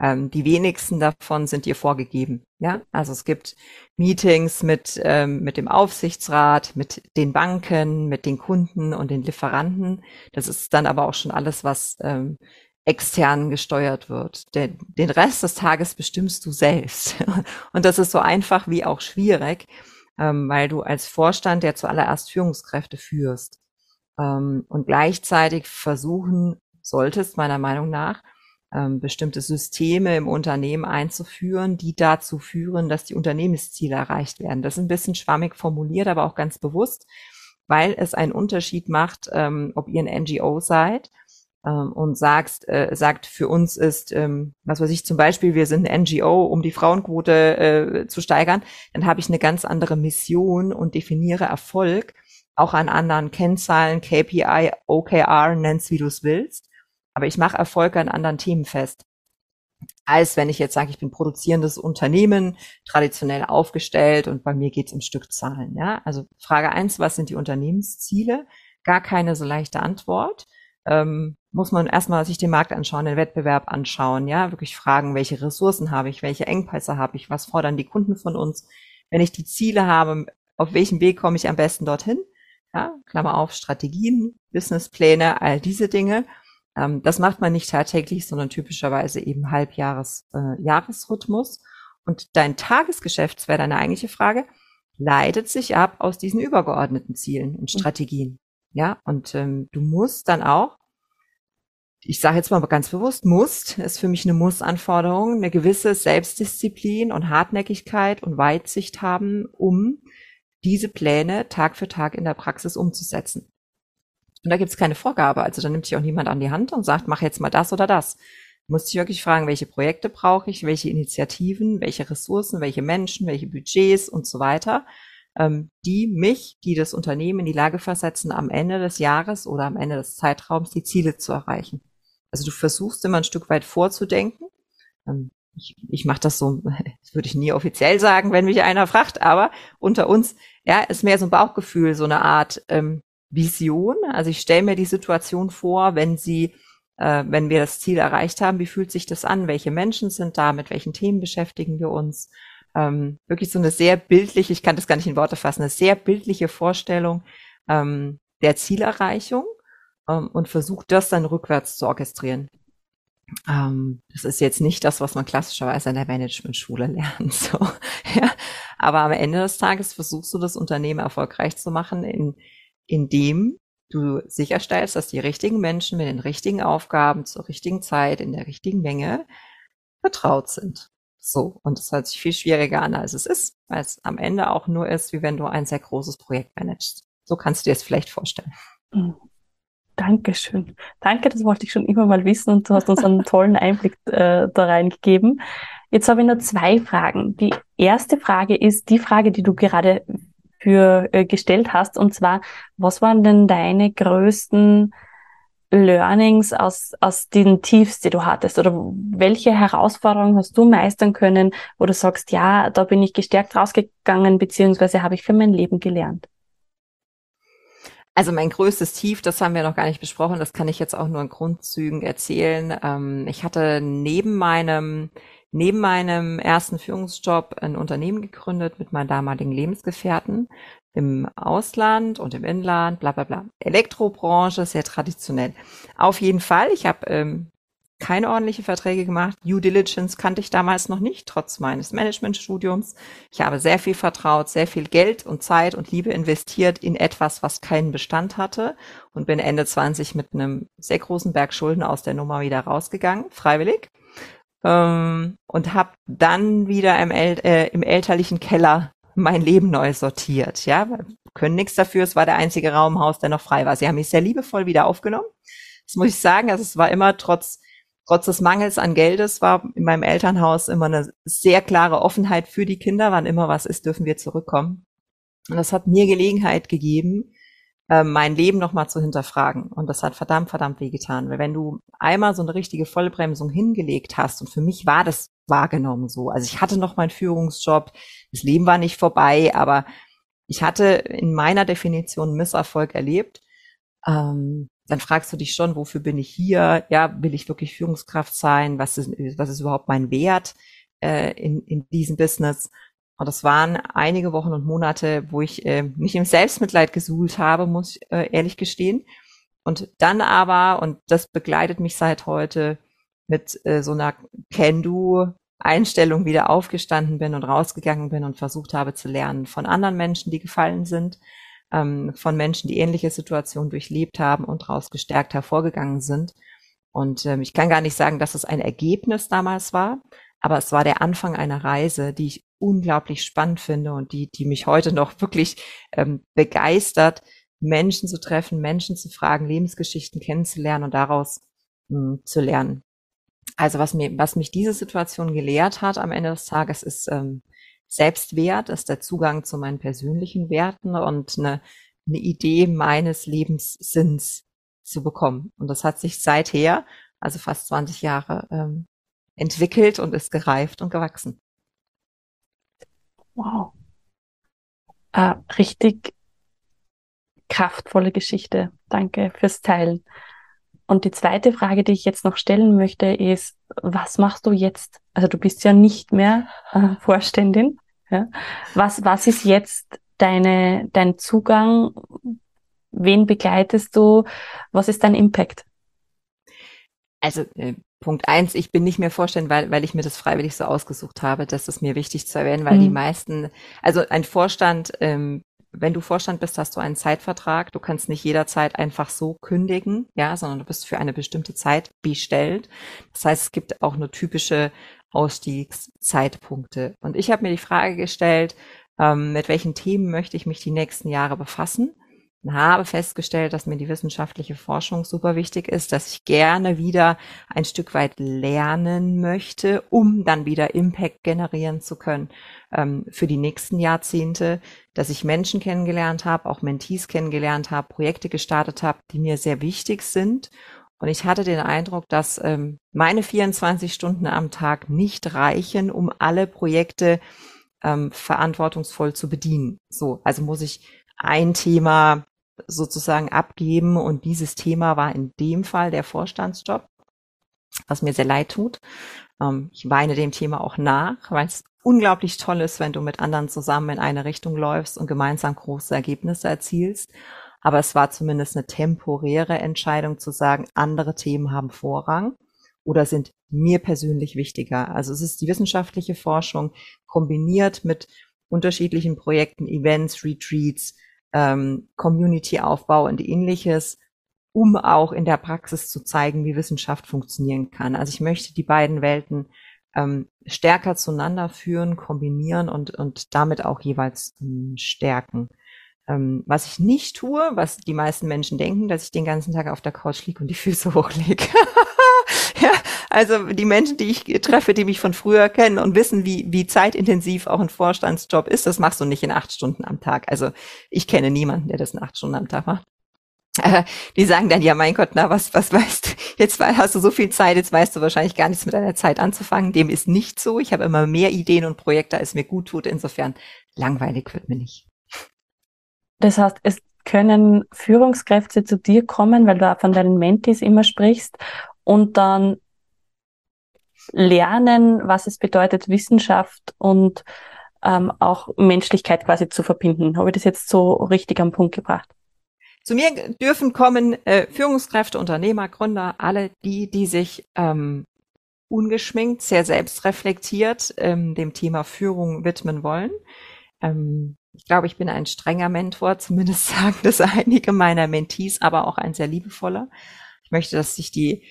Ähm, die wenigsten davon sind dir vorgegeben. Ja, also es gibt Meetings mit ähm, mit dem Aufsichtsrat, mit den Banken, mit den Kunden und den Lieferanten. Das ist dann aber auch schon alles, was ähm, extern gesteuert wird. Den, den Rest des Tages bestimmst du selbst. Und das ist so einfach wie auch schwierig ähm, weil du als Vorstand ja zuallererst Führungskräfte führst ähm, und gleichzeitig versuchen solltest, meiner Meinung nach, ähm, bestimmte Systeme im Unternehmen einzuführen, die dazu führen, dass die Unternehmensziele erreicht werden. Das ist ein bisschen schwammig formuliert, aber auch ganz bewusst, weil es einen Unterschied macht, ähm, ob ihr ein NGO seid ähm, und sagst, äh, sagt, für uns ist, ähm, was weiß ich, zum Beispiel, wir sind eine NGO, um die Frauenquote äh, zu steigern, dann habe ich eine ganz andere Mission und definiere Erfolg auch an anderen Kennzahlen, KPI, OKR, nenn's wie du es willst. Aber ich mache Erfolge an anderen Themen fest. Als wenn ich jetzt sage, ich bin produzierendes Unternehmen, traditionell aufgestellt und bei mir geht's um Stückzahlen. Ja? Also Frage eins, was sind die Unternehmensziele? Gar keine so leichte Antwort ähm, muss man erstmal sich den Markt anschauen, den Wettbewerb anschauen, ja, wirklich fragen, welche Ressourcen habe ich, welche Engpässe habe ich, was fordern die Kunden von uns. Wenn ich die Ziele habe, auf welchem Weg komme ich am besten dorthin? Ja, Klammer auf, Strategien, Businesspläne, all diese Dinge. Ähm, das macht man nicht tagtäglich, sondern typischerweise eben Halbjahres, äh, Jahresrhythmus. Und dein Tagesgeschäft, das wäre deine eigentliche Frage, leitet sich ab aus diesen übergeordneten Zielen und mhm. Strategien. Ja, und ähm, du musst dann auch, ich sage jetzt mal ganz bewusst, musst, ist für mich eine Muss-Anforderung, eine gewisse Selbstdisziplin und Hartnäckigkeit und Weitsicht haben, um diese Pläne Tag für Tag in der Praxis umzusetzen. Und da gibt es keine Vorgabe. Also da nimmt sich auch niemand an die Hand und sagt, mach jetzt mal das oder das. Du musst dich wirklich fragen, welche Projekte brauche ich, welche Initiativen, welche Ressourcen, welche Menschen, welche Budgets und so weiter die mich, die das Unternehmen in die Lage versetzen, am Ende des Jahres oder am Ende des Zeitraums die Ziele zu erreichen. Also du versuchst immer ein Stück weit vorzudenken. Ähm, ich, ich mache das so, das würde ich nie offiziell sagen, wenn mich einer fragt, aber unter uns, ja, ist mehr so ein Bauchgefühl, so eine Art ähm, Vision. Also ich stelle mir die Situation vor, wenn sie, äh, wenn wir das Ziel erreicht haben, wie fühlt sich das an? Welche Menschen sind da? Mit welchen Themen beschäftigen wir uns? Ähm, wirklich so eine sehr bildliche, ich kann das gar nicht in Worte fassen, eine sehr bildliche Vorstellung ähm, der Zielerreichung ähm, und versucht das dann rückwärts zu orchestrieren. Ähm, das ist jetzt nicht das, was man klassischerweise in der Management-Schule lernt. So. Ja. Aber am Ende des Tages versuchst du das Unternehmen erfolgreich zu machen, in, indem du sicherstellst, dass die richtigen Menschen mit den richtigen Aufgaben zur richtigen Zeit in der richtigen Menge vertraut sind. So, und es hört sich viel schwieriger an, als es ist, weil es am Ende auch nur ist, wie wenn du ein sehr großes Projekt managst. So kannst du dir es vielleicht vorstellen. Mhm. Dankeschön. Danke, das wollte ich schon immer mal wissen und du hast uns einen tollen Einblick äh, da reingegeben. Jetzt habe ich nur zwei Fragen. Die erste Frage ist die Frage, die du gerade für äh, gestellt hast, und zwar, was waren denn deine größten Learnings aus, aus den Tiefs, die du hattest? Oder welche Herausforderungen hast du meistern können, wo du sagst, ja, da bin ich gestärkt rausgegangen, beziehungsweise habe ich für mein Leben gelernt? Also mein größtes Tief, das haben wir noch gar nicht besprochen, das kann ich jetzt auch nur in Grundzügen erzählen. Ähm, ich hatte neben meinem, neben meinem ersten Führungsjob ein Unternehmen gegründet mit meinem damaligen Lebensgefährten im Ausland und im Inland, bla bla bla. Elektrobranche, sehr traditionell. Auf jeden Fall, ich habe ähm, keine ordentliche Verträge gemacht. Due Diligence kannte ich damals noch nicht, trotz meines Managementstudiums. Ich habe sehr viel vertraut, sehr viel Geld und Zeit und Liebe investiert in etwas, was keinen Bestand hatte und bin Ende 20 mit einem sehr großen Berg Schulden aus der Nummer wieder rausgegangen, freiwillig. Ähm, und habe dann wieder im, El äh, im elterlichen Keller mein Leben neu sortiert. Ja, wir können nichts dafür. Es war der einzige Raum im Haus, der noch frei war. Sie haben mich sehr liebevoll wieder aufgenommen. Das muss ich sagen. Also es war immer trotz trotz des Mangels an Geldes war in meinem Elternhaus immer eine sehr klare Offenheit für die Kinder. Wann immer was ist, dürfen wir zurückkommen. Und das hat mir Gelegenheit gegeben, äh, mein Leben nochmal zu hinterfragen. Und das hat verdammt, verdammt wehgetan. Weil wenn du einmal so eine richtige Vollbremsung hingelegt hast, und für mich war das wahrgenommen so. Also ich hatte noch meinen Führungsjob, das Leben war nicht vorbei, aber ich hatte in meiner Definition Misserfolg erlebt. Ähm, dann fragst du dich schon, wofür bin ich hier? Ja, will ich wirklich Führungskraft sein? Was ist, was ist überhaupt mein Wert äh, in, in diesem Business? Und das waren einige Wochen und Monate, wo ich äh, mich im Selbstmitleid gesuhlt habe, muss ich äh, ehrlich gestehen. Und dann aber, und das begleitet mich seit heute, mit äh, so einer Can-Do Einstellung wieder aufgestanden bin und rausgegangen bin und versucht habe zu lernen von anderen Menschen, die gefallen sind, ähm, von Menschen, die ähnliche Situationen durchlebt haben und daraus gestärkt hervorgegangen sind. Und ähm, ich kann gar nicht sagen, dass es ein Ergebnis damals war, aber es war der Anfang einer Reise, die ich unglaublich spannend finde und die, die mich heute noch wirklich ähm, begeistert, Menschen zu treffen, Menschen zu fragen, Lebensgeschichten kennenzulernen und daraus mh, hm, zu lernen. Also was mir, was mich diese Situation gelehrt hat am Ende des Tages, ist ähm, Selbstwert ist der Zugang zu meinen persönlichen Werten und eine, eine Idee meines Lebenssinns zu bekommen. Und das hat sich seither, also fast 20 Jahre, ähm, entwickelt und ist gereift und gewachsen. Wow. Äh, richtig kraftvolle Geschichte. Danke fürs Teilen. Und die zweite Frage, die ich jetzt noch stellen möchte, ist, was machst du jetzt? Also du bist ja nicht mehr äh, Vorständin. Ja? Was, was ist jetzt deine, dein Zugang? Wen begleitest du? Was ist dein Impact? Also äh, Punkt eins, ich bin nicht mehr Vorstand, weil, weil ich mir das freiwillig so ausgesucht habe. Das ist mir wichtig zu erwähnen, weil mhm. die meisten, also ein Vorstand ähm, wenn du Vorstand bist, hast du einen Zeitvertrag. Du kannst nicht jederzeit einfach so kündigen, ja, sondern du bist für eine bestimmte Zeit bestellt. Das heißt, es gibt auch nur typische Ausstiegszeitpunkte. Und ich habe mir die Frage gestellt, ähm, mit welchen Themen möchte ich mich die nächsten Jahre befassen? Und habe festgestellt, dass mir die wissenschaftliche Forschung super wichtig ist, dass ich gerne wieder ein Stück weit lernen möchte, um dann wieder Impact generieren zu können ähm, für die nächsten Jahrzehnte, dass ich Menschen kennengelernt habe, auch Mentees kennengelernt habe, Projekte gestartet habe, die mir sehr wichtig sind. Und ich hatte den Eindruck, dass ähm, meine 24 Stunden am Tag nicht reichen, um alle Projekte ähm, verantwortungsvoll zu bedienen. So, also muss ich ein Thema sozusagen abgeben. Und dieses Thema war in dem Fall der Vorstandsjob, was mir sehr leid tut. Ähm, ich weine dem Thema auch nach, weil es unglaublich toll ist, wenn du mit anderen zusammen in eine Richtung läufst und gemeinsam große Ergebnisse erzielst. Aber es war zumindest eine temporäre Entscheidung zu sagen, andere Themen haben Vorrang oder sind mir persönlich wichtiger. Also es ist die wissenschaftliche Forschung kombiniert mit unterschiedlichen Projekten, Events, Retreats, ähm, Community-Aufbau und ähnliches, um auch in der Praxis zu zeigen, wie Wissenschaft funktionieren kann. Also ich möchte die beiden Welten ähm, stärker zueinander führen, kombinieren und, und damit auch jeweils ähm, stärken. Ähm, was ich nicht tue, was die meisten Menschen denken, dass ich den ganzen Tag auf der Couch liege und die Füße hochlege. Ja, also die Menschen, die ich treffe, die mich von früher kennen und wissen, wie, wie zeitintensiv auch ein Vorstandsjob ist, das machst du nicht in acht Stunden am Tag. Also ich kenne niemanden, der das in acht Stunden am Tag macht. Äh, die sagen dann, ja, mein Gott, na, was, was weißt du? Jetzt hast du so viel Zeit, jetzt weißt du wahrscheinlich gar nichts mit deiner Zeit anzufangen. Dem ist nicht so. Ich habe immer mehr Ideen und Projekte, als mir gut tut. Insofern langweilig wird mir nicht. Das heißt, es können Führungskräfte zu dir kommen, weil du auch von deinen Mentis immer sprichst und dann lernen, was es bedeutet, Wissenschaft und ähm, auch Menschlichkeit quasi zu verbinden. Habe ich das jetzt so richtig am Punkt gebracht? Zu mir dürfen kommen äh, Führungskräfte, Unternehmer, Gründer, alle die, die sich ähm, ungeschminkt, sehr selbstreflektiert ähm, dem Thema Führung widmen wollen. Ähm, ich glaube, ich bin ein strenger Mentor, zumindest sagen das einige meiner Mentees, aber auch ein sehr liebevoller. Ich möchte, dass sich die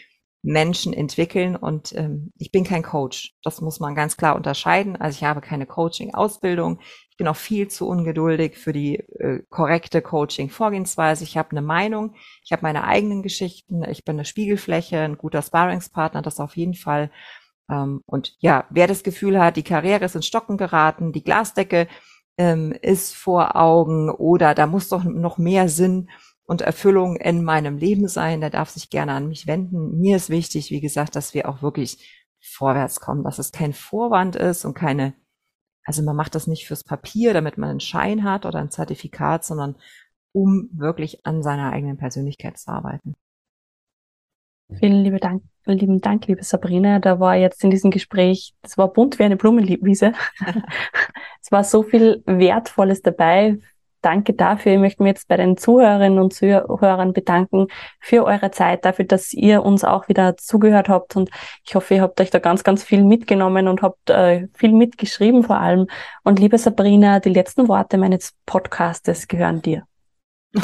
Menschen entwickeln und ähm, ich bin kein Coach. Das muss man ganz klar unterscheiden. Also ich habe keine Coaching-Ausbildung. Ich bin auch viel zu ungeduldig für die äh, korrekte Coaching-Vorgehensweise. Ich habe eine Meinung, ich habe meine eigenen Geschichten, ich bin eine Spiegelfläche, ein guter Sparringspartner, das auf jeden Fall. Ähm, und ja, wer das Gefühl hat, die Karriere ist ins Stocken geraten, die Glasdecke ähm, ist vor Augen oder da muss doch noch mehr Sinn und Erfüllung in meinem Leben sein, der darf sich gerne an mich wenden. Mir ist wichtig, wie gesagt, dass wir auch wirklich vorwärts kommen, dass es kein Vorwand ist und keine, also man macht das nicht fürs Papier, damit man einen Schein hat oder ein Zertifikat, sondern um wirklich an seiner eigenen Persönlichkeit zu arbeiten. Vielen lieben Dank, lieben Dank, liebe Sabrina. Da war jetzt in diesem Gespräch, das war bunt wie eine Blumenwiese. es war so viel Wertvolles dabei danke dafür. Ich möchte mich jetzt bei den Zuhörerinnen und Zuhörern bedanken für eure Zeit, dafür, dass ihr uns auch wieder zugehört habt. Und ich hoffe, ihr habt euch da ganz, ganz viel mitgenommen und habt äh, viel mitgeschrieben vor allem. Und liebe Sabrina, die letzten Worte meines Podcastes gehören dir.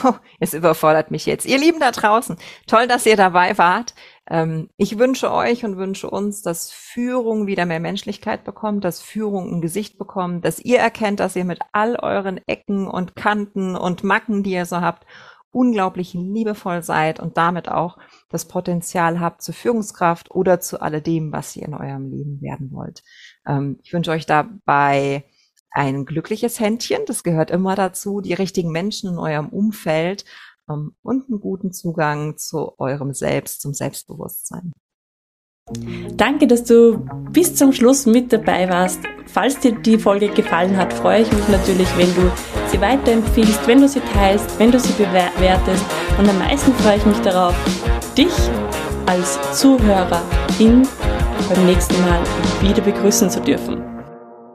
Oh, es überfordert mich jetzt. Ihr Lieben da draußen, toll, dass ihr dabei wart. Ähm, ich wünsche euch und wünsche uns, dass Führung wieder mehr Menschlichkeit bekommt, dass Führung ein Gesicht bekommt, dass ihr erkennt, dass ihr mit all euren Ecken und Kanten und Macken, die ihr so habt, unglaublich liebevoll seid und damit auch das Potenzial habt zur Führungskraft oder zu alledem, was ihr in eurem Leben werden wollt. Ähm, ich wünsche euch dabei ein glückliches Händchen, das gehört immer dazu, die richtigen Menschen in eurem Umfeld ähm, und einen guten Zugang zu eurem Selbst, zum Selbstbewusstsein. Danke, dass du bis zum Schluss mit dabei warst. Falls dir die Folge gefallen hat, freue ich mich natürlich, wenn du sie weiterempfiehlst, wenn du sie teilst, wenn du sie bewertest. Und am meisten freue ich mich darauf, dich als Zuhörerin beim nächsten Mal wieder begrüßen zu dürfen.